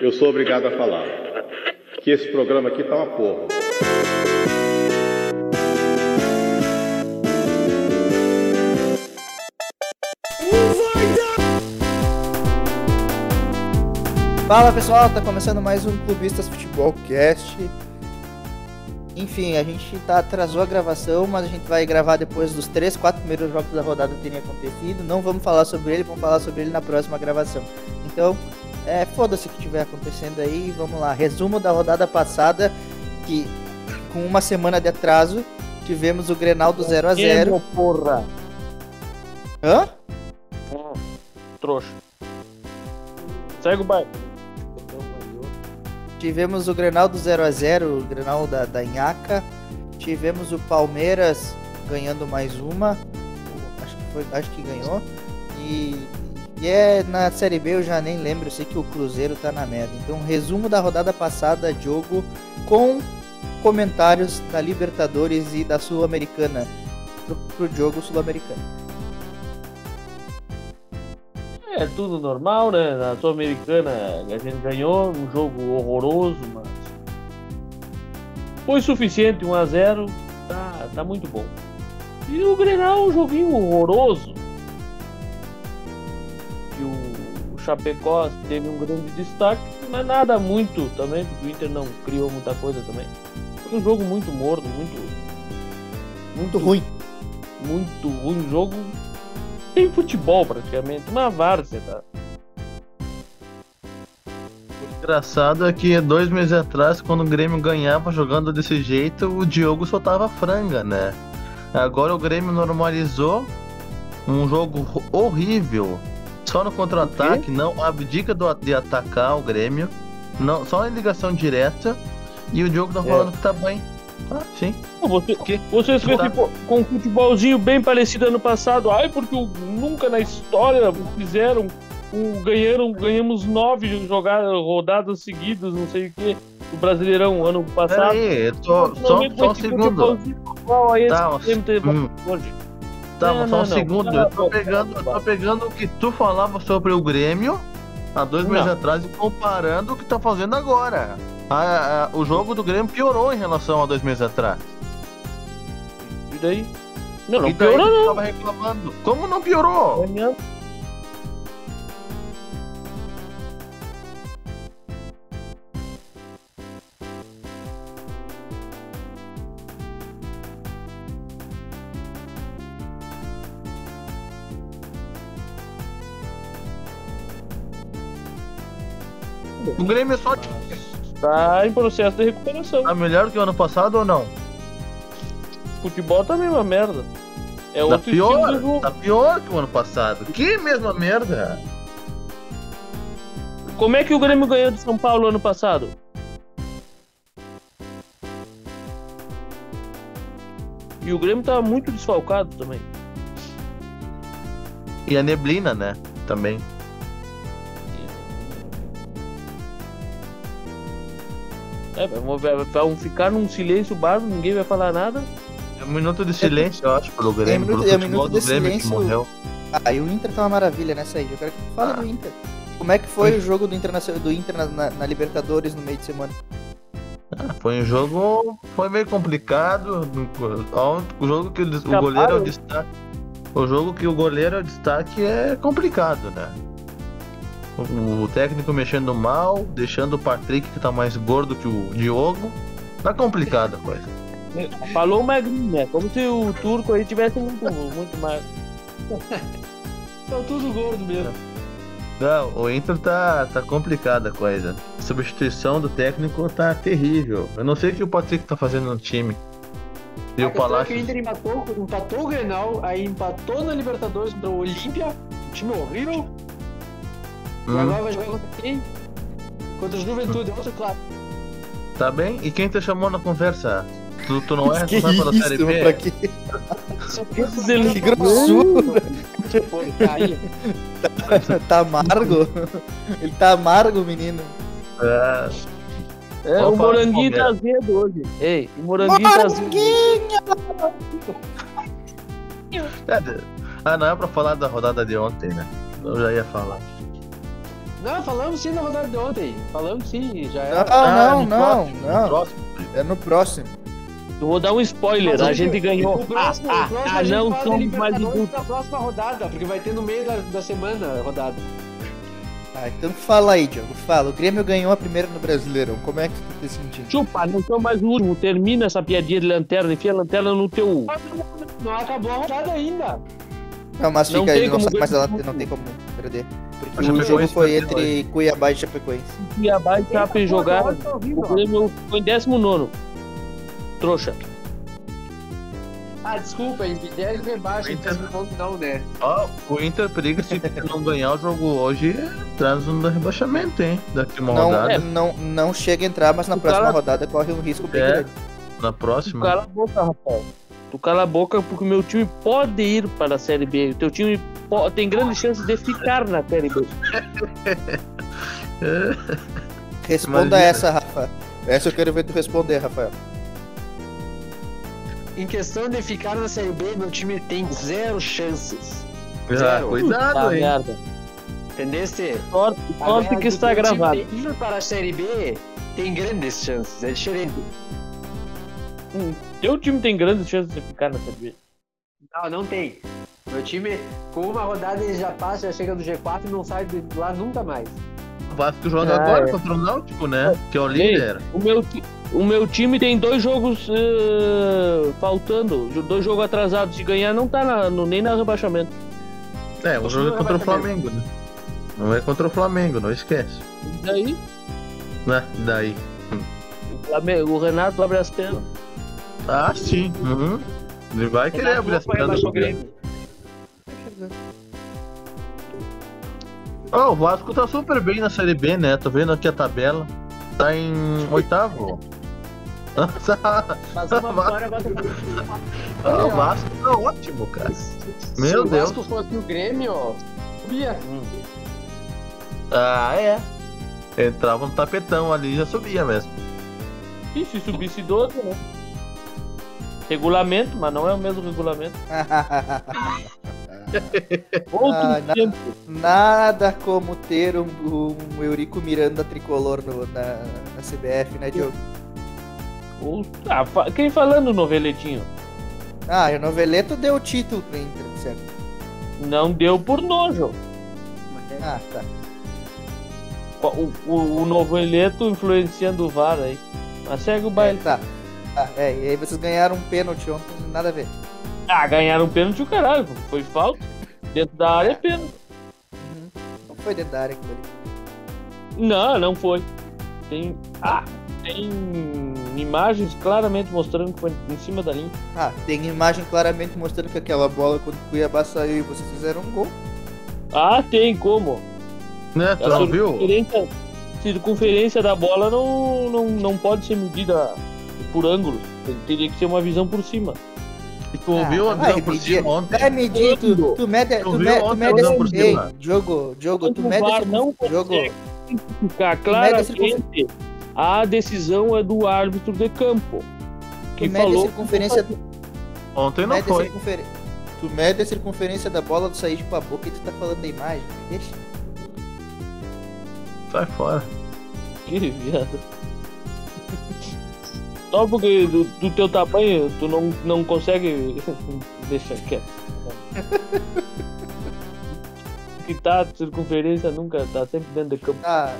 Eu sou obrigado a falar que esse programa aqui tá uma porra. Fala pessoal, tá começando mais um Clubistas Futebol Cast. Enfim, a gente tá, atrasou a gravação, mas a gente vai gravar depois dos 3, 4 primeiros jogos da rodada terem acontecido. Não vamos falar sobre ele, vamos falar sobre ele na próxima gravação. Então, é, foda-se o que tiver acontecendo aí, vamos lá. Resumo da rodada passada, que com uma semana de atraso, tivemos o Grenal do 0 a 0 porra. Hã? Hum, trouxa. Segue o bairro. Tivemos o Grenal do 0 a 0 o Grenal da, da Inhaca. Tivemos o Palmeiras ganhando mais uma. Acho que, foi, acho que ganhou. E, e é na Série B eu já nem lembro, eu sei que o Cruzeiro tá na merda. Então, resumo da rodada passada, jogo com comentários da Libertadores e da Sul-Americana pro, pro jogo sul-americano. É tudo normal, né? Na Sul-Americana a gente ganhou um jogo horroroso, mas foi suficiente, 1 a 0 tá, tá muito bom. E o Grenal um joguinho horroroso. E o Chapecó teve um grande destaque, mas nada muito também, porque o Inter não criou muita coisa também. Foi um jogo muito morno, muito. Muito ruim. Muito ruim. Jogo sem futebol praticamente, uma várzea. Tá? O engraçado é que dois meses atrás, quando o Grêmio ganhava jogando desse jeito, o Diogo soltava franga, né? Agora o Grêmio normalizou um jogo horrível. Só no contra-ataque, não abdica do, de atacar o Grêmio. Não, só em ligação direta. E o Diogo tá falando é. que tá bem. Ah, sim. Você, vocês ficou com um futebolzinho bem parecido ano passado. Ai, porque nunca na história fizeram. Um, ganharam, ganhamos nove jogadas, rodadas seguidas, não sei o que, do Brasileirão ano passado. Peraí, eu tô, só, só um segundo. Esse tá, hum. hoje. Tá, não, só um não, segundo. Não, eu tô pegando, eu tô pegando o que tu falava sobre o Grêmio há dois meses atrás e comparando o que tá fazendo agora a, a, o jogo do Grêmio piorou em relação a dois meses atrás. E daí? Não, não e daí piorou não. Tava reclamando. Como não piorou? É O Grêmio é só Tá em processo de recuperação. Tá melhor que o ano passado ou não? Futebol tá a mesma merda. É tá outro pior, Tá pior que o ano passado. Que mesma merda? Como é que o Grêmio ganhou de São Paulo ano passado? E o Grêmio tá muito desfalcado também. E a neblina, né? Também. É, vamos ficar num silêncio bárbaro, ninguém vai falar nada. É um minuto de silêncio, eu acho, pelo Grêmio. É, minuto, é um minuto de silêncio. Ah, e o Inter tá uma maravilha nessa aí. Eu quero que tu fale ah. do Inter. Como é que foi, foi. o jogo do Inter, na, do Inter na, na, na, Libertadores no meio de semana? Ah, foi um jogo. Foi meio complicado. O jogo que o goleiro é o destaque. O jogo que o goleiro é o destaque é complicado, né? O técnico mexendo mal, deixando o Patrick que tá mais gordo que o Diogo. Tá complicada a coisa. Falou magrinho, né? Como se o turco aí tivesse muito, muito mais. São tudo gordo mesmo. Não, o Inter tá, tá complicada a coisa. A substituição do técnico tá terrível. Eu não sei o que o Patrick tá fazendo no time. E a o Palácio. É que o Inter empatou, empatou o Grenal, aí empatou na Libertadores contra o Olímpia. Time horrível. Hum. E agora vai jogar contra quem? Contra o Juventude, outro claro. Tá bem? E quem te chamou na conversa? Tu, tu não é que responsável pela Série B? Pra quê? que grossura! tá, tá amargo? Ele tá amargo, menino. É. É, o moranguinho tá azedo hoje. Ei, o moranguinho, tá azedo. É, ah, não é pra falar da rodada de ontem, né? Eu já ia falar. Não, falamos sim na rodada de ontem. Falamos sim, já era. Não, ah, não, não, não. Próximo. É no próximo. Eu vou dar um spoiler, Mas a gente ganhou. O próximo, ah, o próximo ah, não somos mais na próxima rodada, porque vai ter no meio da, da semana a rodada. Ah, então fala aí, Diogo, fala. O Grêmio ganhou a primeira no Brasileirão. Como é que tu tá se sentindo? Chupa, não sou mais o último. Termina essa piadinha de lanterna, enfia a lanterna no teu. Não acabou a rodada ainda. Não, mas fica aí, não, mas ela não tem como perder. Porque o jogo foi entre Cuiabá e Chapecoense. Cuiabá e Chape jogaram. O Grêmio foi em 19. Trouxa. Ah, desculpa, em vigésimo rebaixo, Inter... não, né? Ó, oh, o Inter periga se não ganhar o jogo hoje, traz um rebaixamento, hein? Daqui uma não, rodada. É, não, não chega a entrar, mas na o próxima cara... rodada corre um risco bem é, grande. Na próxima? Tu cala a boca, Rafael. Tu cala a boca porque o meu time pode ir para a Série B. O teu time pode, tem grandes chances de ficar na Série B. Responda Imagina. essa, Rafa. Essa eu quero ver tu responder, Rafael em questão de ficar na Série B, meu time tem zero chances. Ah, zero. cuidado, hein? Merda. Entendeste? Sorte, sorte que está gravado. Ir para a Série B tem grandes chances, é diferente. Hum, teu time tem grandes chances de ficar na Série B? Não, não tem. Meu time, com uma rodada, ele já passa, já chega no G4 e não sai de lá nunca mais. O Vasco joga ah, agora é. contra o Náutico, né? Que é o líder. o meu, o meu time tem dois jogos uh, faltando, dois jogos atrasados. Se ganhar, não tá na, no, nem na rebaixamento. É, um jogo é contra o Flamengo, né? Não é contra o Flamengo, não esquece. E daí? Né? Daí. O, Flamengo, o Renato abre as pernas. Ah, sim. Uhum. Ele vai querer abrir as pernas pro Grêmio. Oh, o Vasco tá super bem na Série B, né? Tô vendo aqui a tabela. Tá em oitavo. Mas uma vitória agora. Ah, o Vasco tá ótimo, cara. Meu Deus. Se o Vasco fosse o Grêmio, ó, subia. Hum. Ah, é. Entrava no tapetão ali e já subia mesmo. E se subisse 12, né? Regulamento, mas não é o mesmo regulamento. Outro ah, tempo. nada como ter um, um Eurico Miranda tricolor no, na, na CBF, né, Diogo? Ah, quem falando noveletinho? Ah, o noveleto deu o título pro Inter, certo? Não deu por nojo. Ah, tá. O, o, o noveleto influenciando o VAR aí. Mas segue o baile. É, tá. Ah, é, e aí vocês ganharam um pênalti ontem, nada a ver. Ah, ganharam um pênalti o caralho. Foi falta. Dentro da área é pênalti. Uhum. Não foi dentro da área aquilo ali. Não, não foi. Tem. Ah, tem imagens claramente mostrando que foi em cima da linha. Ah, tem imagem claramente mostrando que aquela bola quando o Cuiabá saiu e vocês fizeram um gol. Ah, tem como. Né, tu não viu? Circunferência da bola não, não, não pode ser medida por ângulos. Teria que ser uma visão por cima. E tu ouviu ah, a visão por cima ontem? Vai medir, tu, tu mede, tu, tu, me, tu mede esse... Ei, jogo, jogo, tu mede esse... Não jogo. Ficar claramente a decisão é do árbitro de campo. Que tu falou mede a circunferência... Ontem não foi. Circunfer... Tu mede a circunferência da bola do sair pra boca e tu tá falando da imagem. Deixa. Sai fora. Que viado. Só porque do, do, teu tamanho tu não, não consegue deixar quieto. que tá, circunferência nunca tá sempre dentro de campo. Ah,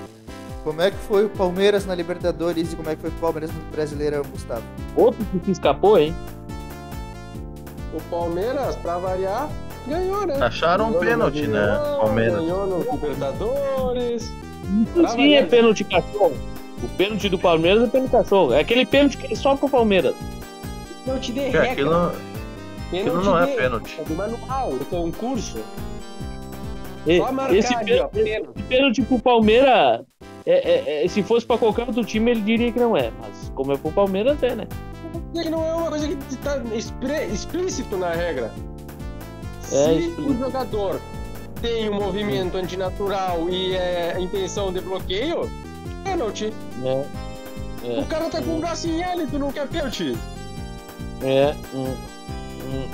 como é que foi o Palmeiras na Libertadores e como é que foi o Palmeiras no Brasileirão, Gustavo? Outro que se escapou, hein? O Palmeiras, pra variar, ganhou, né? Acharam um pênalti, né? Palmeiras. Ganhou no Libertadores. Isso sim é pênalti cachorro. O pênalti do Palmeiras é pênalti cachorro. É aquele pênalti que é só pro Palmeiras. Pênalti de regra. Aquilo, aquilo não é pênalti. É do manual, do concurso. E, só marcar esse ali, pênalti, ó, pênalti. pênalti pro Palmeiras, é, é, é, se fosse pra qualquer outro time, ele diria que não é. Mas como é pro Palmeiras, é, né? É que não é uma coisa que tá explícito na regra. É, se o jogador tem um movimento antinatural e é intenção de bloqueio, pênalti. É. É. O cara tá com o braço em L, tu não quer pênalti? É. Hum. Hum.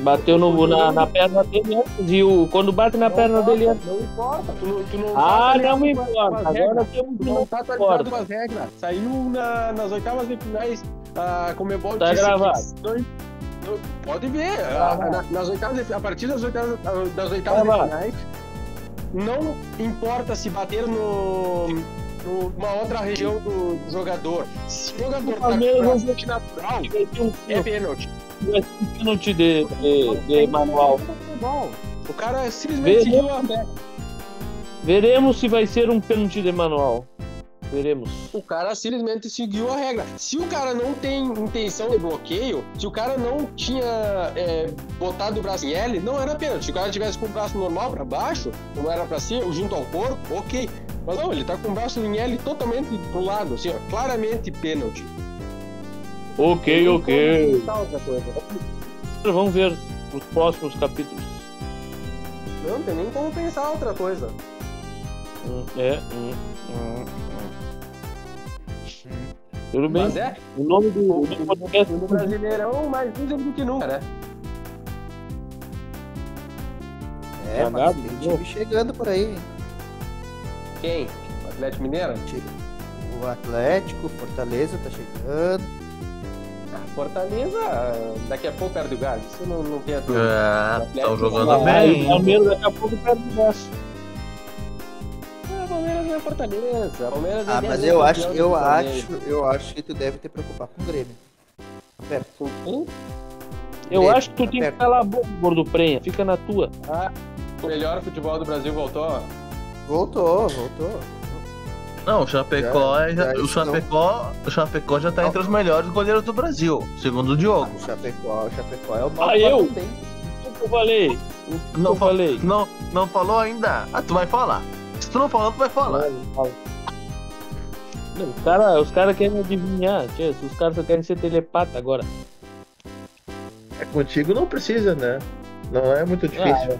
Bateu no, na, na perna dele antes. E o, quando bate na Não perna importa, dele antes. Não importa. Tu, não- tu não Ah, tá não importa. Agora temos que não tá atualizado com as regras. Saiu na, nas oitavas de finais a Comebol Tá gravado. não- não- pode ver. a- Gravado. na- nas oitavas de- a partir das oitavas, das oitavas de Gravado. finais, não importa se bater no- uma outra região do, do jogador. Se o jogador tá com não natural, é pênalti. um pênalti de, de, de manual. O cara simplesmente seguiu a regra. Veremos se vai ser um pênalti de manual. Veremos. O cara simplesmente seguiu a regra. Se o cara não tem intenção de bloqueio, se o cara não tinha é, botado o braço em L, não era pênalti. Se o cara tivesse com o braço normal pra baixo, como era pra ser, junto ao corpo, ok. Mas não, ele tá com o braço em L totalmente pro lado, assim, ó, claramente pênalti. Ok, Não ok. tem como pensar outra coisa. Vamos ver os próximos capítulos. Não tem nem como pensar outra coisa. Hum, É. hum, hum, hum. Tudo bem. Mas é, O nome do, do podcast no Brasileirão, mais dizem do que nunca, né? É, mas nada, tem time chegando por aí. Quem? O Atlético Mineiro? O Atlético, Fortaleza tá chegando. Ah, Fortaleza, daqui a pouco perde o gás. Isso não, não tem a dúvida. É, estão jogando Ah, bem. o Palmeiras daqui a pouco perde o braço. Ah, Palmeiras não é Fortaleza. Palmeiras é Ah, dez mas eu acho, eu acho, eu acho que tu deve te preocupar com o Grêmio. Tá perto. Hum? Eu Grêmio, acho que tu tá tem que calar a boca, gordo prenha. Fica na tua. Ah, o melhor futebol do Brasil voltou. Voltou, voltou. Não, o Chapecó, Já- é- já o isso não- Chapecó, o Chapecó já tá Não. entre os melhores goleiros do Brasil, segundo o Diogo. O Chapecó, o Chapecó é o novo Ah, eu? também. O que eu falei? O que Não, eu fa- falei? não, não falou ainda? Ah, tu vai falar. Se tu não falou, tu vai falar. Não, não. Não, os caras os cara querem adivinhar. tia, Os caras só querem ser telepata agora. É contigo não precisa, né? Não é muito difícil.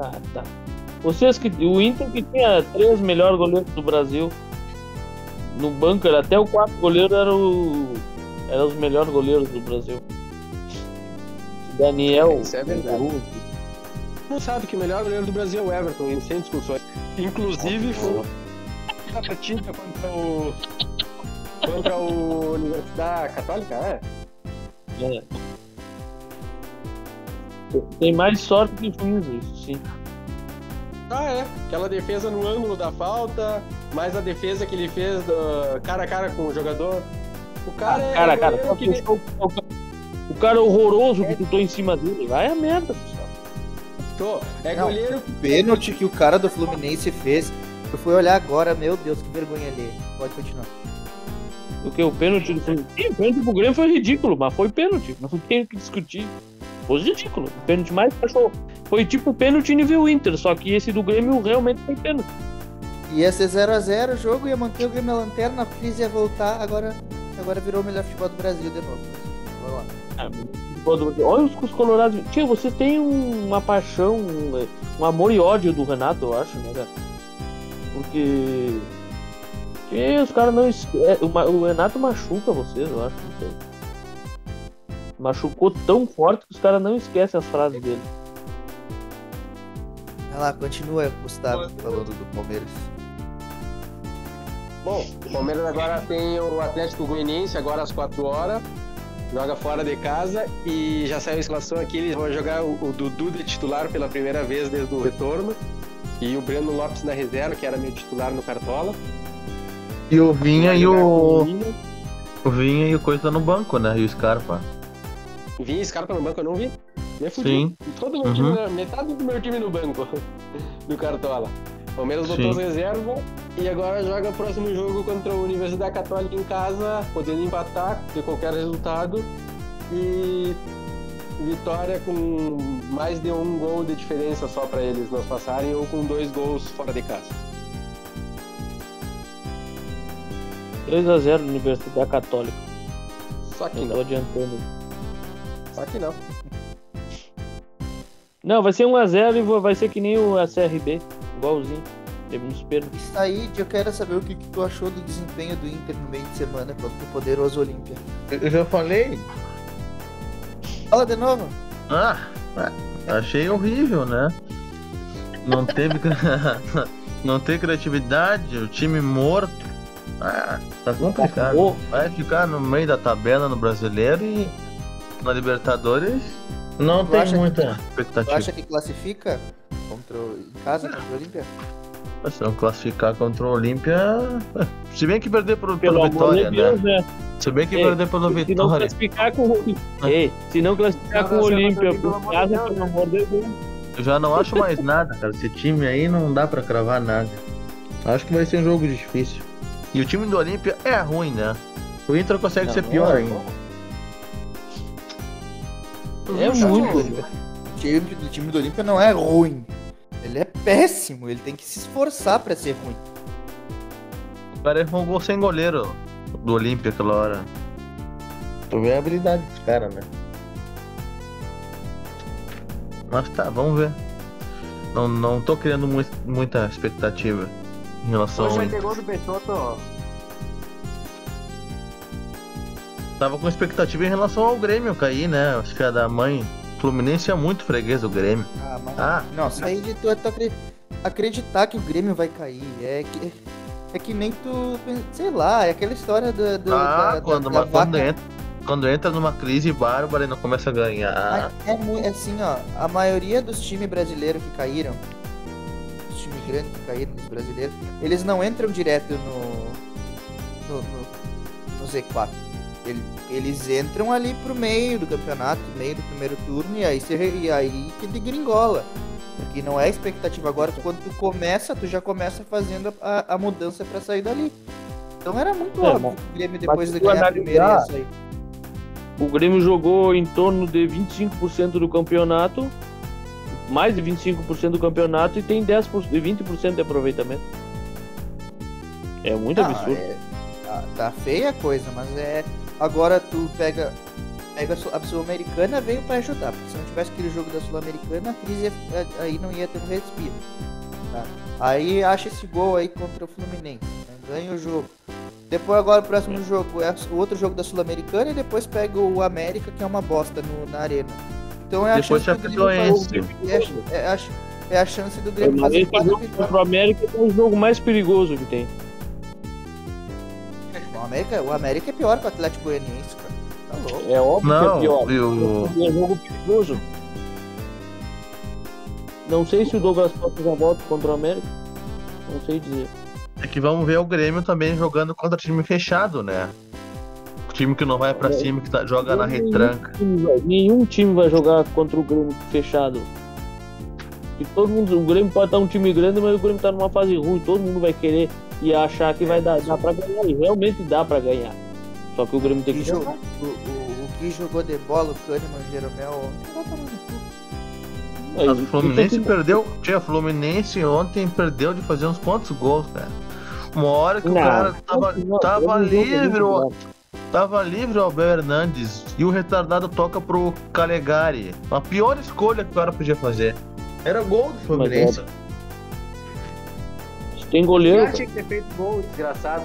Ah, tá. Vocês que. O Inter que tinha três melhores goleiros do Brasil. No banco, era até o quarto goleiro era o. Era os melhores goleiros do Brasil. Daniel. Isso é verdade. Não sabe que o melhor goleiro do Brasil é o Everton, sem discussões. Inclusive, foi a partida contra o. contra o Universidade Católica, é? É. Tem mais sorte que juízo, isso sim. Ah, é. Aquela defesa no ângulo da falta, mais a defesa que ele fez do- cara a cara com o jogador. O cara é. cara, cara, que- puxou o cara- o cara horroroso que tu tô em cima dele. Vai a merda, pessoal. Tô. É Não. goleiro Pênalti que o cara do Fluminense fez. Eu fui olhar agora, meu Deus, que vergonha ali. Pode continuar. O que? O pênalti do Fluminense? Sim, O pênalti pro Grêmio foi ridículo, mas foi pênalti. Não tem o que discutir. Foi ridículo. O pênalti mais cachorro. Foi tipo pênalti nível Inter, só que esse do Grêmio realmente foi pênalti. Ia ser 0x0 o jogo, ia manter o Grêmio na lanterna, a crise ia voltar, agora, agora virou o melhor futebol do Brasil de novo. Vamos lá. Ah, Olha os, os colorados. Tio, você tem um- uma paixão, um, um amor e ódio do Renato, eu acho, né, cara? Porque. Que os caras não. é, o O Renato machuca vocês, eu acho, não sei. Machucou tão forte que os caras não esquecem as frases dele. Vai lá, continua, Gustavo, falando do Palmeiras. Bom, o Palmeiras agora tem o Atlético Goianiense agora às 4 horas. Joga fora de casa e já saiu a escalação aqui. Eles vão jogar o, o Dudu de titular pela primeira vez desde o retorno. E o Breno Lopes na reserva, que era meu titular no Cartola. E o Vinha e o. Vinha. O Vinha e o Coisa no banco, né? E o Scarpa. Vinha esse cara no banco, eu não vi. Me fudi. Sim. Todo meu Uhum. time, na- metade do meu time no banco do Cartola. Palmeiras botou as Sim. reserva e agora joga o próximo jogo contra a Universidade Católica em casa, podendo empatar de qualquer resultado. E vitória com mais de um gol de diferença só para eles não passarem ou com dois gols fora de casa. 3x0 Universidade Católica. Só que Eu tô não, adiantando. Só que não. Não, vai ser 1x0 e vai ser que nem o a CRB, igualzinho. Teve nos pênaltis. Isso aí, eu quero saber o que, que tu achou do desempenho do Inter no meio de semana contra o poderoso Olímpia. Eu já falei. Fala de novo. Ah, achei horrível, né? Não teve. não tem criatividade, o time morto. Ah, tá complicado. Vai ficar no meio da tabela no brasileiro e na Libertadores não tu tem muita que, expectativa. Tu acha que classifica contra, em casa contra o Olímpia? Se não classificar contra o Olímpia. Se bem que perder por, pelo Vitória, de Deus, né? né? Se bem que Ei, perder pelo se Vitória. Se não classificar com, Ei, se não classificar com o Olímpia por casa, pelo amor de Deus. Eu já não acho mais nada, cara. Esse time aí não dá pra cravar nada. Acho que vai ser um jogo difícil. E o time do Olímpia é ruim, né? O Inter consegue não, ser pior é ainda. É muito. O time, o time do Olímpia não é ruim. Ele é péssimo. Ele tem que se esforçar pra ser ruim. O cara errou um gol sem goleiro do Olímpia aquela hora. Tu vê a habilidade dos caras, né? Mas tá, vamos ver. Não, não tô criando muito, muita expectativa em relação Hoje ao. Hoje gol do Betoto. Tava com expectativa em relação ao Grêmio cair, né? Acho que a da mãe Fluminense é muito freguês do Grêmio. Ah, mas. Ah, não, aí de tu, tu acreditar que o Grêmio vai cair. É que. É que nem tu. Sei lá, é aquela história do. do ah, da, quando, da, da quando, entra, quando entra numa crise bárbara e não começa a ganhar. É, é, assim, ó. A maioria dos times brasileiros que caíram grandes que caíram nos brasileiros, eles não entram direto no, no, no, no Z4. Eles, entram ali pro meio do campeonato, meio do primeiro turno, e aí, você, e aí que degringola. Porque não é expectativa agora, quando tu começa, tu já começa fazendo a, a mudança para sair dali. Então era muito é, óbvio o Grêmio depois de ganhar a primeira ia sair. O Grêmio jogou em torno de 25% do campeonato mais de 25% do campeonato e tem 10%, 20% de aproveitamento. É muito Não, absurdo. É, tá, tá, feia a coisa, mas é. Agora tu pega. Pega a Sul-Americana veio para ajudar, porque se não tivesse aquele jogo da Sul-Americana, a crise aí não ia ter um respiro. Tá? Aí acha esse gol aí contra o Fluminense. Né? Ganha o jogo. Depois agora o próximo jogo é o outro jogo da Sul-Americana e depois pega o América, que é uma bosta no, na arena. Então é a Depois chance do Grêmio é, é, a, é a chance do Grêmio fazer. O América é o jogo mais perigoso que tem. O América, o América é pior que o Atlético Goianiense, cara. Tá louco. É óbvio Não, que é pior. Eu... É um jogo perigoso. Não sei se o Douglas Costa já volta contra o América. Não sei dizer. É que vamos ver o Grêmio também jogando contra time fechado, né? time que não vai pra é, cima, que tá, joga na retranca. Time vai, nenhum time vai jogar contra o Grêmio fechado. E todo mundo, o Grêmio pode estar um time grande, mas o Grêmio tá numa fase ruim. Todo mundo vai querer e achar que vai dar, dar pra ganhar. E realmente dá pra ganhar. Só que o Grêmio tem que jogar. O, o, o que jogou de bola, o Kahneman, o Jeromel, mas o Fluminense perdeu. Tinha Fluminense ontem perdeu de fazer uns quantos gols, cara. Uma hora que não, o cara tava, não, tava livre, Tava livre o Abel Hernandes e o retardado toca pro Calegari. A pior escolha que o cara podia fazer. Era gol do Fluminense. Tem goleiro. tinha que ter feito gol, desgraçado.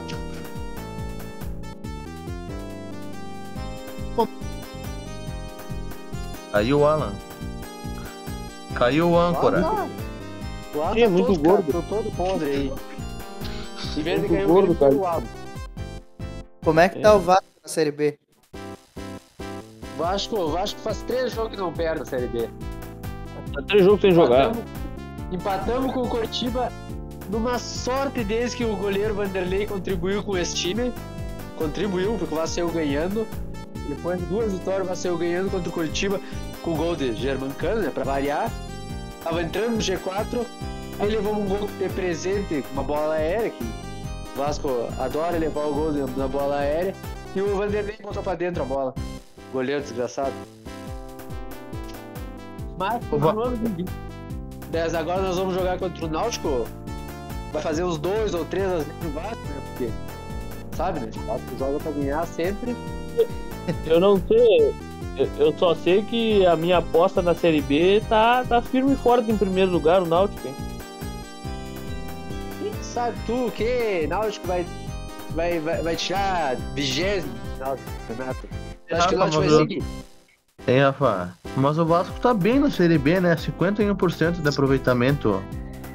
Caiu o Alan. Caiu o âncora. O Alan é muito todo, gordo. Cara, todo podre aí. Em vez de ganhar gordo, cara. Como é que tá o Vasco Série B? Vasco, Vasco faz três jogos que não perde na Série B. Tá três jogos sem jogar. Empatamos com o Coritiba numa sorte desde que o goleiro Vanderlei contribuiu com esse time. Contribuiu, porque o Vasco saiu ganhando. Depois de duas vitórias, o Vasco saiu ganhando contra o Coritiba com o gol de Germancano, né? Pra variar. Tava entrando no G4. Aí levamos um gol de presente, uma bola aérea, que o Vasco adora levar o gol na bola aérea. E o Vanderlei botou pra dentro a bola. Goleiro desgraçado. Mas Mas agora nós vamos jogar contra o Náutico. Vai fazer os dois ou três no Vasco, né? Porque, sabe, né? O Vasco joga pra ganhar sempre. Eu não sei. Eu só sei que a minha aposta na Série B tá, tá firme e forte em primeiro lugar, o Náutico. Hein? Quem sabe tu o que? Náutico vai vai, vai, vai tirar vigésimo do campeonato. Eu acho que o Náutico vai seguir. Hein, Rafa? Mas o Vasco tá bem na Série B, né? 51% de aproveitamento.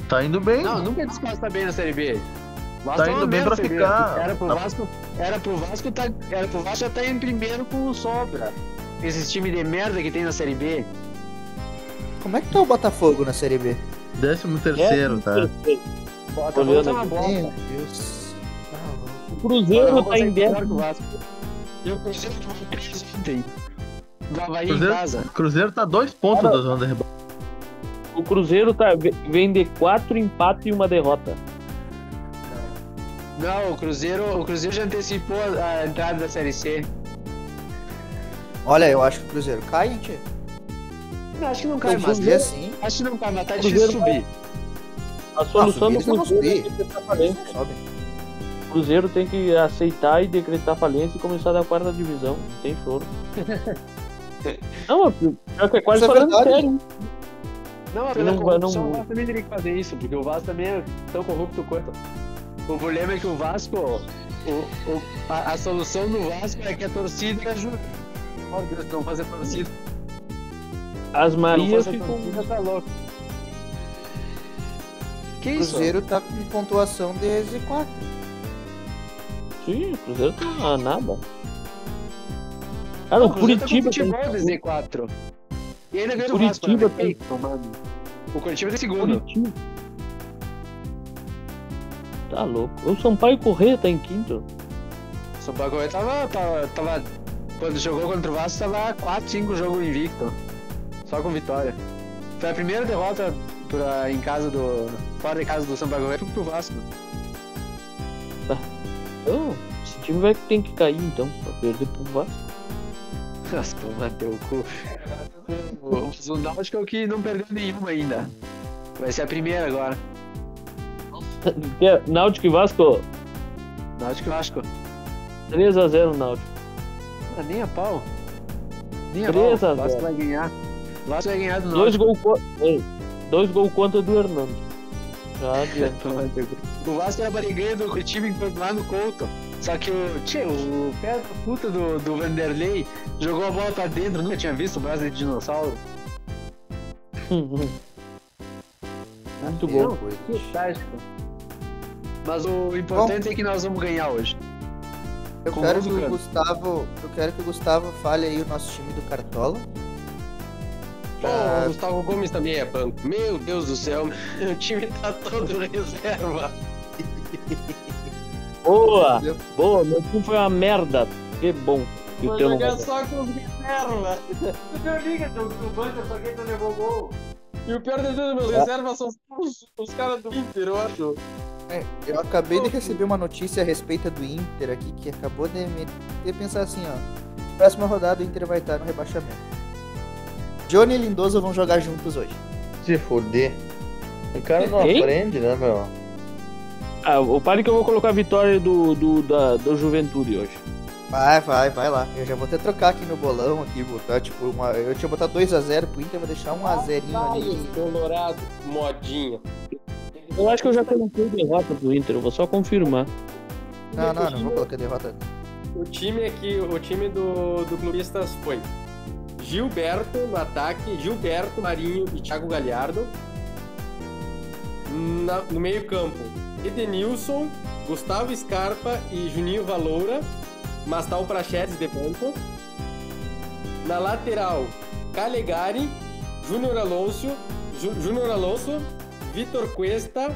Tá indo bem. Não, nunca que tá bem na Série B. Vasco tá indo bem pra ficar. Era pro, Vasco, era pro Vasco, tá, era pro Vasco já tá em primeiro com o Sobra. Esses times de merda que tem na Série B. Como é que tá o Botafogo na Série B? Décimo terceiro, tá? Botafogo tá uma bosta. Meu Deus. O Cruzeiro tá em décimo. E o Cruzeiro tomou 3 ontem. Do Havaí Cruzeiro, em casa. Cruzeiro tá dois pontos Cara, da zona de rebaixamento. O Cruzeiro tá, vem de quatro empates e uma derrota. Não, o Cruzeiro, o Cruzeiro já antecipou a, a entrada da Série C. Olha, eu acho que o Cruzeiro cai, hein, tia? Não, acho que não cai ver assim. Acho que não cai, mas tá difícil subir. A solução do subir, não vão Cruzeiro é subir. decretar falência. Sobe. O Cruzeiro tem que aceitar e decretar falência e começar da quarta divisão. Não tem choro. Não, que é quase Isso é falando verdade. sério. Não, pela não corrupção, não- o Vasco também teria que fazer isso, porque o Vasco também é tão corrupto quanto. O problema é que o Vasco, o, o- a, a solução do Vasco é que a torcida ajuda. Ó, Deus, não fazer torcida. As Marias ficam. tá louco. Que O isso? Cruzeiro tá com pontuação de Z4. Sim, o Cruzeiro tá a nada. Cara, o Cruzeiro tá com Curitiba. futebol tem- de Z4. E ainda ganhou o Vasco. Curitiba né? tem-. O Curitiba tem segundo. Curitiba. Tá louco. O Sampaio Correia tá em quinto. O São Paulo Correia tava, tava, tava. Quando jogou contra o Vasco, tava 4, 5 jogos invicto. Só com vitória. Foi a primeira derrota pra, em casa do. Fora de casa do São Paulo Correia foi pro Vasco. Então, esse time vai ter que cair então, pra perder pro Vasco. Nossa, toma teu cu. O, Náutico é o que não perdeu nenhuma ainda. Vai ser a primeira agora. É Náutico e Vasco, Náutico e Vasco. 3x0 Náutico. Ah, nem a pau. Nem a 3 pau. a Vasco 0. vai ganhar. Vasco vai ganhar do Dois Náutico. gols co- Ei, dois gols contra do Hernando. Já adianta. O Vasco era bariguinha do Curitiba enquanto lá no Couto. Só que o, tchê, o pé da puta do, do Vanderlei jogou a bola pra dentro. Nunca tinha visto o braço de dinossauro. Muito Meu bom. coisa. Fantástico. Mas o importante é que nós vamos ganhar hoje. Eu Com quero que do o. Gustavo. Eu quero que o Gustavo fale aí o nosso time do Cartola. Pô, Pra- o Gustavo Gomes também é banco. Meu Deus do céu, o time tá todo reserva. Boa! Boa, meu time foi uma merda. Que bom que o Vou teu não jogar vai. só com os reservas. Tu não liga, tu, tu banca só quem tu levou gol. E o pior de tudo, meus reservas são os, os caras do Inter, eu acho. É, eu acabei de receber uma notícia a respeito do Inter aqui que acabou de me de pensar assim, ó. Próxima rodada o Inter vai estar no rebaixamento. Johnny e Lindoso vão jogar juntos hoje. Se fuder. O cara não aprende, né, meu? Ah, o pare que eu vou colocar a vitória do, do, da, do Juventude hoje. Vai, vai, vai lá. Eu já vou até trocar aqui no bolão aqui, botar tipo uma. Eu tinha botado 2x0 pro Inter, vou deixar 1x0 ali. Colorado, modinha. Eu acho que eu já coloquei derrota do Inter, eu vou só confirmar. Não, não, não vou colocar derrota. O time aqui, o time do, do Clubistas foi Gilberto no ataque, Gilberto, Marinho e Thiago Galhardo. Na- no meio campo, Edenilson, Gustavo Scarpa e Juninho Valoura, mas tá o Prachetes de banco. Na lateral, Calegari, Júnior Alonso, Júnior Alonso, Vitor Cuesta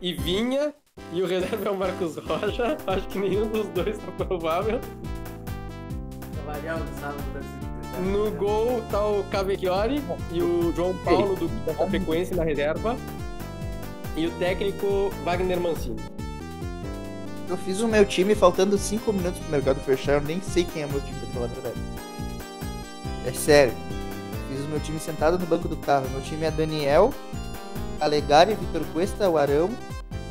e Vinha. E o reserva é o Marcos Rocha. Acho que nenhum dos dois tá provável. No gol tá o Cavecchiori e o João Paulo do da Chapecoense na reserva. E o técnico Wagner Mancini. Eu fiz o meu time faltando 5 minutos pro mercado fechar, eu nem sei quem é meu time, pra falar a verdade. É sério. Fiz o meu time sentado no banco do carro. Meu time é Daniel, Alegari, Vitor Cuesta, o Arão,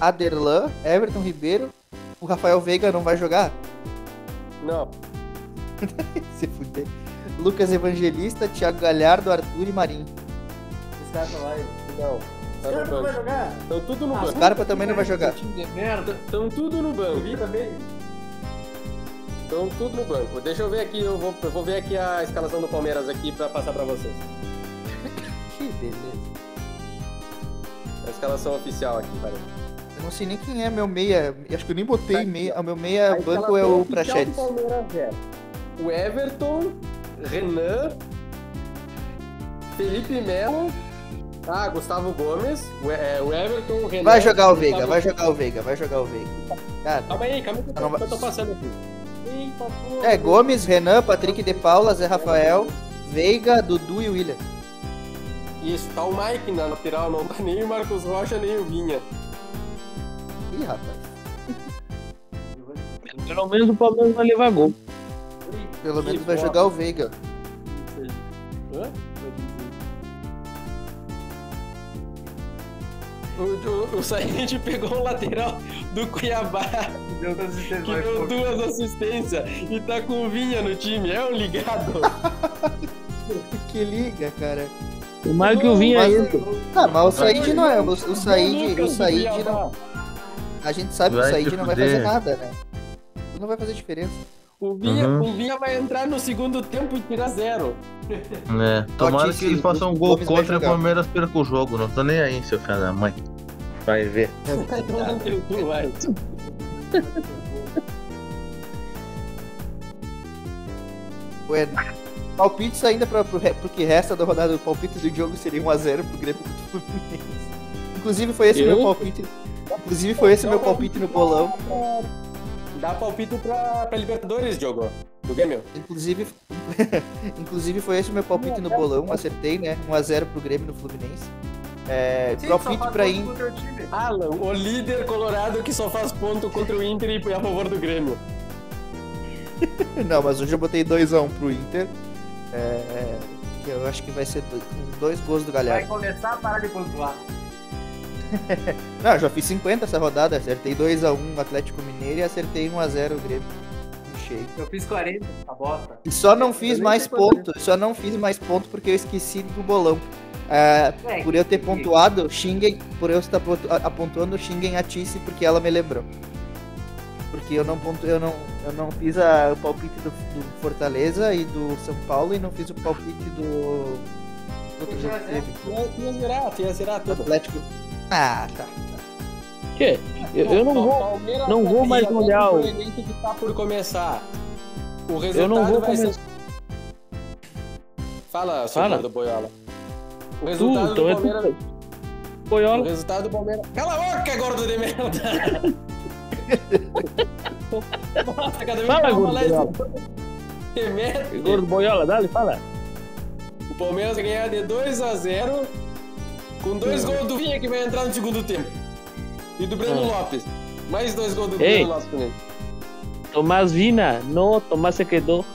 Aderlan, Everton Ribeiro. O Rafael Veiga não vai jogar? Não, Se fuder. Lucas Evangelista, Thiago Galhardo, Arthur e cara tá lá. não. Tá no banco. jogar? Estão tudo no O banco. Scarpa também não vai jogar. Estão tudo no banco. Vi também. Então tudo no banco. Deixa eu ver aqui, eu vou, eu vou ver aqui a escalação do Palmeiras aqui pra passar pra vocês. Que beleza. A escalação oficial aqui, parece. Eu não sei nem quem é meu meia. Acho que eu nem botei Tá aqui, meia. O meu meia A banco é o Prachedes. Palmeiras é o Everton, Renan, Felipe Melo, ah, Gustavo Gomes, o, é, o Everton, o Renan. Vai jogar o Veiga, vai jogar o Veiga, vai jogar o Veiga. Cara, Calma aí, calma aí, que eu tô, Não vai- que eu tô passando aqui. Eita, porra. é Gomes, Renan, Patrick de Paula, Zé Rafael, Veiga, Dudu e William. Isso, tá o Mike na lateral, não tá nem o Marcos Rocha, nem o Vinha. Ih, rapaz. Pelo menos o Palmeiras vai levar gol. Pelo menos vai jogar o Veiga. Hã? O, o, o Said pegou o lateral do Cuiabá, Deu duas assistências que mais deu pouco. duas assistências e tá com o Vinha no time. É um ligado. Que liga, cara. Tomara que o Vinha Mas- entre. Ah, mas o Said não é. O, o Said, o Said não. A gente sabe que o Said não vai fazer nada, né? Não vai fazer diferença. O Vinha, Uhum. o Vinha vai entrar no segundo tempo e tirar zero. É, tomara que eles façam um gol Gomes contra e o. Palmeiras perca o jogo. Não tô nem aí, seu filho da mãe. Vai ver. Bueno. Palpites ainda pra, pro, que resta da rodada do palpite do jogo seria 1x0 pro Grêmio contra o Fluminense. Inclusive foi esse meu Eu? palpite. Inclusive foi esse meu palpite no bolão. Dá palpite pra, pra Libertadores, Diogo. Do Grêmio. Inclusive, inclusive foi esse o meu palpite no bolão. Acertei, né? 1x0 pro Grêmio no Fluminense. É, Sim, palpite pra Inter. Alan, o líder colorado que só faz ponto contra o Inter e a favor do Grêmio. Não, mas hoje eu botei 2x1 pro Inter. É, que eu acho que vai ser dois, dois gols do Vai Galhardo. começar a parar de pontuar. Não, eu já fiz 50 essa rodada. Acertei 2x1 Atlético Mineiro e acertei 1x0 o Grêmio. Cheio. Eu fiz 40, a bosta. E só não fiz mais quanto ponto. Só não fiz mais ponto porque eu esqueci do bolão. É, É, por eu ter pontuado, xinguem. Por eu estar apontando, xinguem a Tice porque ela me lembrou. Porque eu não pontu, eu não, eu não fiz a- o palpite do, do Fortaleza e do São Paulo e não fiz o palpite do. do outro jogo que teve. Ia, zerar, ia zerar do tudo. Atlético. Ah, tá. Quê? Eu, eu não vou. Palmeiras não vou mais olhar o- Goianiense que tá por começar. O resultado Eu não vou vai começar. ser... Fala, Fala. gordo boiola. O Tu, resultado então do é Palmeiras... tu. O Boiola. resultado do Palmeiras... Cala a boca, gordo de merda! Nossa, cada vez Fala, que gordo boiola. Mete. Gordo Boiola, dale, fala. O Palmeiras ganhar de 2 a 0 com dois gols do Vinha que vai entrar no segundo tempo. E do Breno Hum. Lopes. Mais dois gols do Ei. Breno Lopes também. Tomás Vina. No, Tomás se quedou.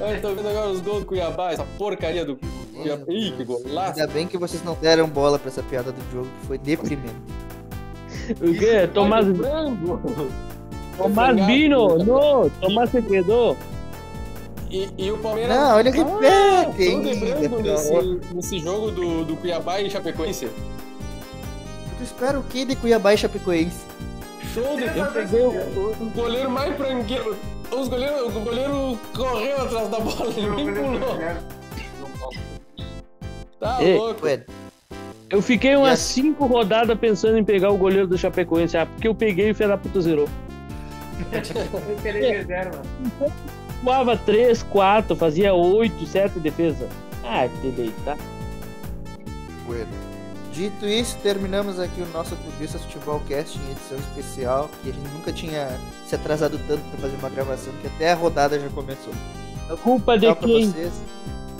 Ai, tô vendo agora os gols do Cuiabá, essa porcaria do Cuiabá. Ih, que golaço. Ainda bem que vocês não deram bola pra essa piada do jogo, que foi deprimente. O quê? Tomás. Tomás. Vino. No, Tomás se quedou. E, e o Palmeiras. Não, olha que Ah, que lembrando nesse, nesse jogo do, do Cuiabá e Chapecoense. Tu espera o que de Cuiabá e Chapecoense? Show de Eu peguei o, o goleiro mais frangueiro. Os goleiros, o goleiro correu atrás da bola, ele nem pulou. Tá Ei, louco. Ué, Eu fiquei umas Yes. cinco rodadas pensando em pegar o goleiro do Chapecoense. Ah, porque eu peguei e o puta zerou. Eu queria reserva. Voava 3, 4, fazia 8, 7 defesa. Ah, te deitar. bueno. Dito isso, terminamos aqui o nosso Clubistas Futebol Cast em edição especial, que a gente nunca tinha se atrasado tanto pra fazer uma gravação, que até a rodada já começou. Culpa de quem? vocês.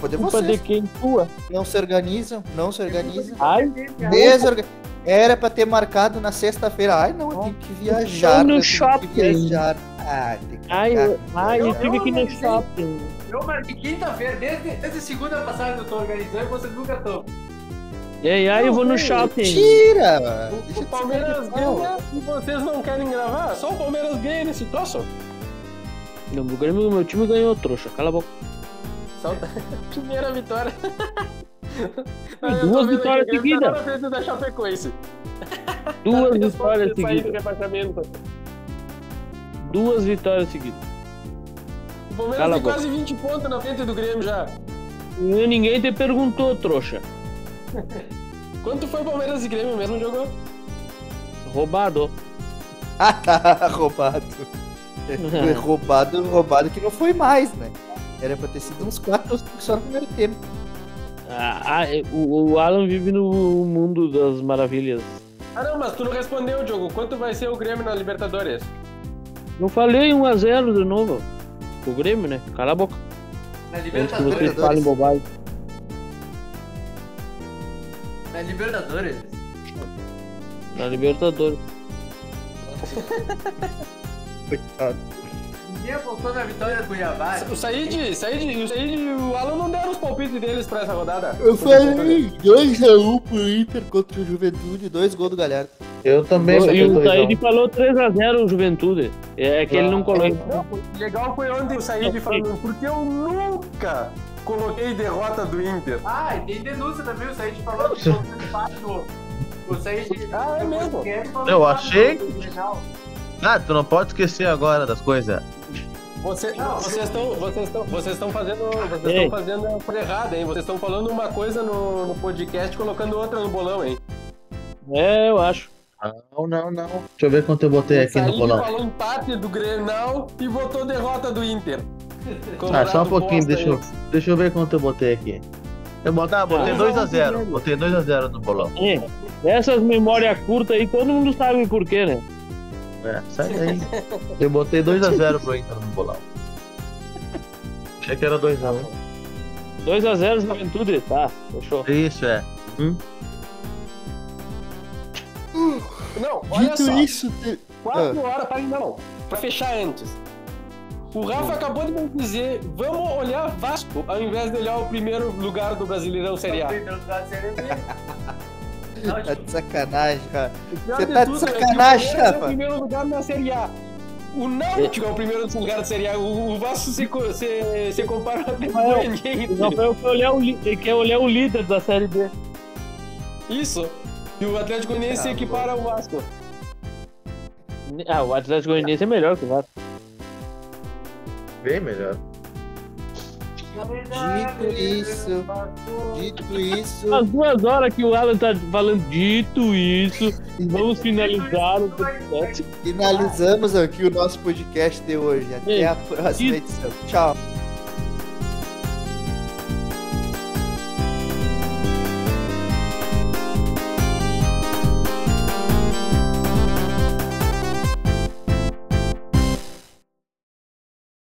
Pode Culpa vocês. de quem? Tua. Não se organizam, não se organizam. Ai, Desorga... Era pra ter marcado na sexta-feira. Ai, não, eu tenho que viajar. No eu tenho shopping. Que viajar. Ah, tem que ai, eu, ai, eu tive que ir no shopping. Eu marquei quinta-feira, desde, desde segunda passada que eu tô organizando e vocês nunca estão. E aí, ai, eu vou no shopping. Tira! O, o Palmeiras ganha e vocês não querem gravar? Só o Palmeiras ganha nesse troço. Não, o Grêmio, meu time ganhou, trouxa. Cala a boca. Só primeira vitória. Duas vitórias seguidas. Tá na frente da Chapecoense. Duas Tá vitórias seguidas. Duas vitórias seguidas. Palmeiras Cala tem quase 20 pontos na frente do Grêmio já. Ninguém te perguntou, trouxa. Quanto foi Palmeiras e Grêmio mesmo jogou? Roubado. Ah, tá, roubado. Foi roubado, roubado que não foi mais, né? Era pra ter sido uns 4 ou 5 só no primeiro tempo. Ah, ah, o, o Alan vive no mundo das maravilhas. Ah não, mas tu não respondeu, Diogo. Quanto vai ser o Grêmio na Libertadores? Eu falei 1x0 de novo. O Grêmio, né? Cala a boca. Na Antes que vocês Libertadores. falem bobagem. Na Libertadores. Na Libertadores. Coitado. Ninguém apostou na vitória do Cuiabá. O Said, Said, o Said e o Alan não deram os palpites deles pra essa rodada. Eu falei 2x1 pro Inter contra o Juventude, dois gols do Galhardo. Eu também E o. Said falou 3x0 o Juventude. É que ele não colocou. Não, o legal foi ontem o Said falando, porque eu nunca coloquei derrota do Inter. Ah, e tem denúncia também. O Said falou que foi empate no. O Said. Ah, é mesmo? Eu achei- Ah, tu não pode esquecer agora das coisas. Você- vocês estão vocês estão vocês estão fazendo vocês estão fazendo a coisa errada, hein? Vocês estão falando uma coisa no, no podcast e colocando outra no bolão, hein? É, eu acho. Não, não, não. Deixa eu ver quanto eu botei aqui no bolão. falou empate do Grenal e botou derrota do Inter. Ah, só um Colorado pouquinho, deixa eu, deixa eu ver quanto eu botei aqui. Eu botei, ah, botei Ah. 2x0. Botei 2x0 no bolão. É, essas memórias curtas aí, todo mundo sabe por quê, né? É, sai daí. Eu botei 2x0 pro Inter no bolão. Achei que era 2x1. 2x0 Juventude, tá, fechou. Isso, é. Não, olha Dito só. isso, te- Quatro horas para não, pra fechar antes. O Rafa acabou de me dizer, vamos olhar Vasco ao invés de olhar o primeiro lugar do Brasileirão Série A. tá de sacanagem, cara. O pior Você de tá de tudo é que o sacanagem, Palmeiras é o Rafa. primeiro lugar na Série A. O Náutico é o primeiro lugar da Série A. O, Vasco se, se, se compara até com Rafael, ninguém. O Rafael quer olhar o, li- ele quer olhar o líder da Série B. Isso. E o Atlético Goianiense se Ah, equipara ao Vasco. Ah, o Atlético Goianiense é melhor que o Vasco. Bem melhor. Dito isso, dito isso. As duas horas que o Alan tá falando dito isso, vamos finalizar o podcast. Finalizamos aqui o nosso podcast de hoje. Até Ei, a próxima isso. edição. Tchau.